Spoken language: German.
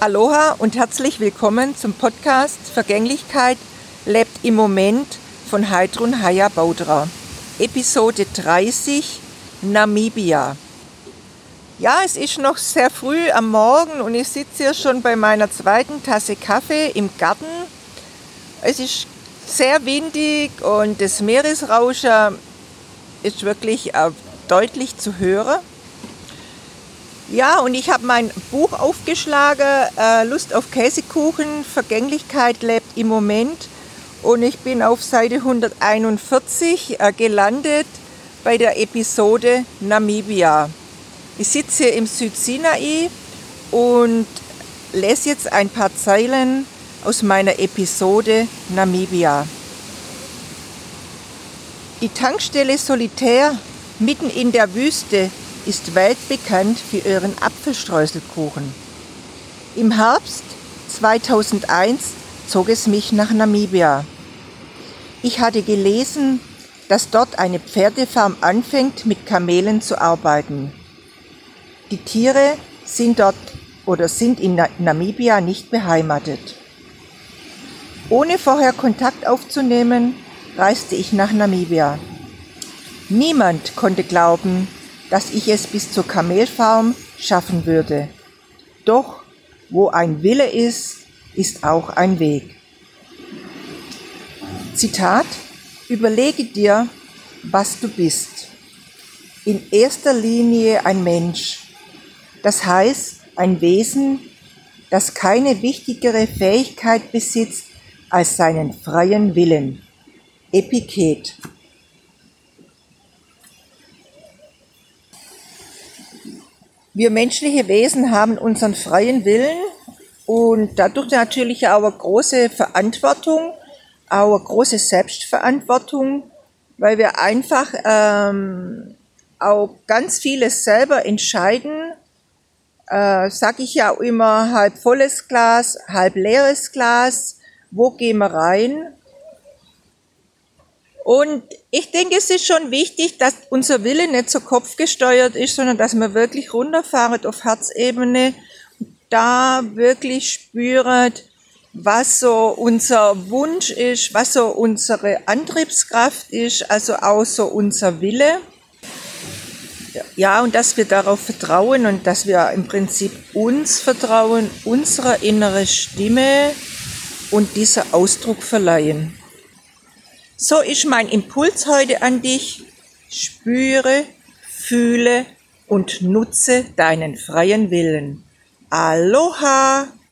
Aloha und herzlich willkommen zum Podcast Vergänglichkeit lebt im Moment von Heidrun Haya Baudra. Episode 30 Namibia. Ja, es ist noch sehr früh am Morgen und ich sitze hier schon bei meiner zweiten Tasse Kaffee im Garten. Es ist sehr windig und das Meeresrauschen ist wirklich deutlich zu hören. Ja, und ich habe mein Buch aufgeschlagen, äh, Lust auf Käsekuchen, Vergänglichkeit lebt im Moment. Und ich bin auf Seite 141 äh, gelandet bei der Episode Namibia. Ich sitze im Südsinai und lese jetzt ein paar Zeilen aus meiner Episode Namibia. Die Tankstelle Solitär mitten in der Wüste ist weltbekannt für ihren Apfelstreuselkuchen. Im Herbst 2001 zog es mich nach Namibia. Ich hatte gelesen, dass dort eine Pferdefarm anfängt, mit Kamelen zu arbeiten. Die Tiere sind dort oder sind in Namibia nicht beheimatet. Ohne vorher Kontakt aufzunehmen, reiste ich nach Namibia. Niemand konnte glauben, dass ich es bis zur Kamelfarm schaffen würde. Doch wo ein Wille ist, ist auch ein Weg. Zitat, überlege dir, was du bist. In erster Linie ein Mensch, das heißt ein Wesen, das keine wichtigere Fähigkeit besitzt als seinen freien Willen. Epiktet. Wir menschliche Wesen haben unseren freien Willen und dadurch natürlich auch eine große Verantwortung, auch eine große Selbstverantwortung, weil wir einfach ähm, auch ganz vieles selber entscheiden. Äh, sag ich ja auch immer halb volles Glas, halb leeres Glas. Wo gehen wir rein? Und ich denke, es ist schon wichtig, dass unser Wille nicht so kopfgesteuert ist, sondern dass wir wirklich runterfahren auf Herzebene, da wirklich spüren, was so unser Wunsch ist, was so unsere Antriebskraft ist, also auch so unser Wille. Ja, und dass wir darauf vertrauen und dass wir im Prinzip uns vertrauen, unserer innere Stimme und dieser Ausdruck verleihen. So ist mein Impuls heute an dich. Spüre, fühle und nutze deinen freien Willen. Aloha!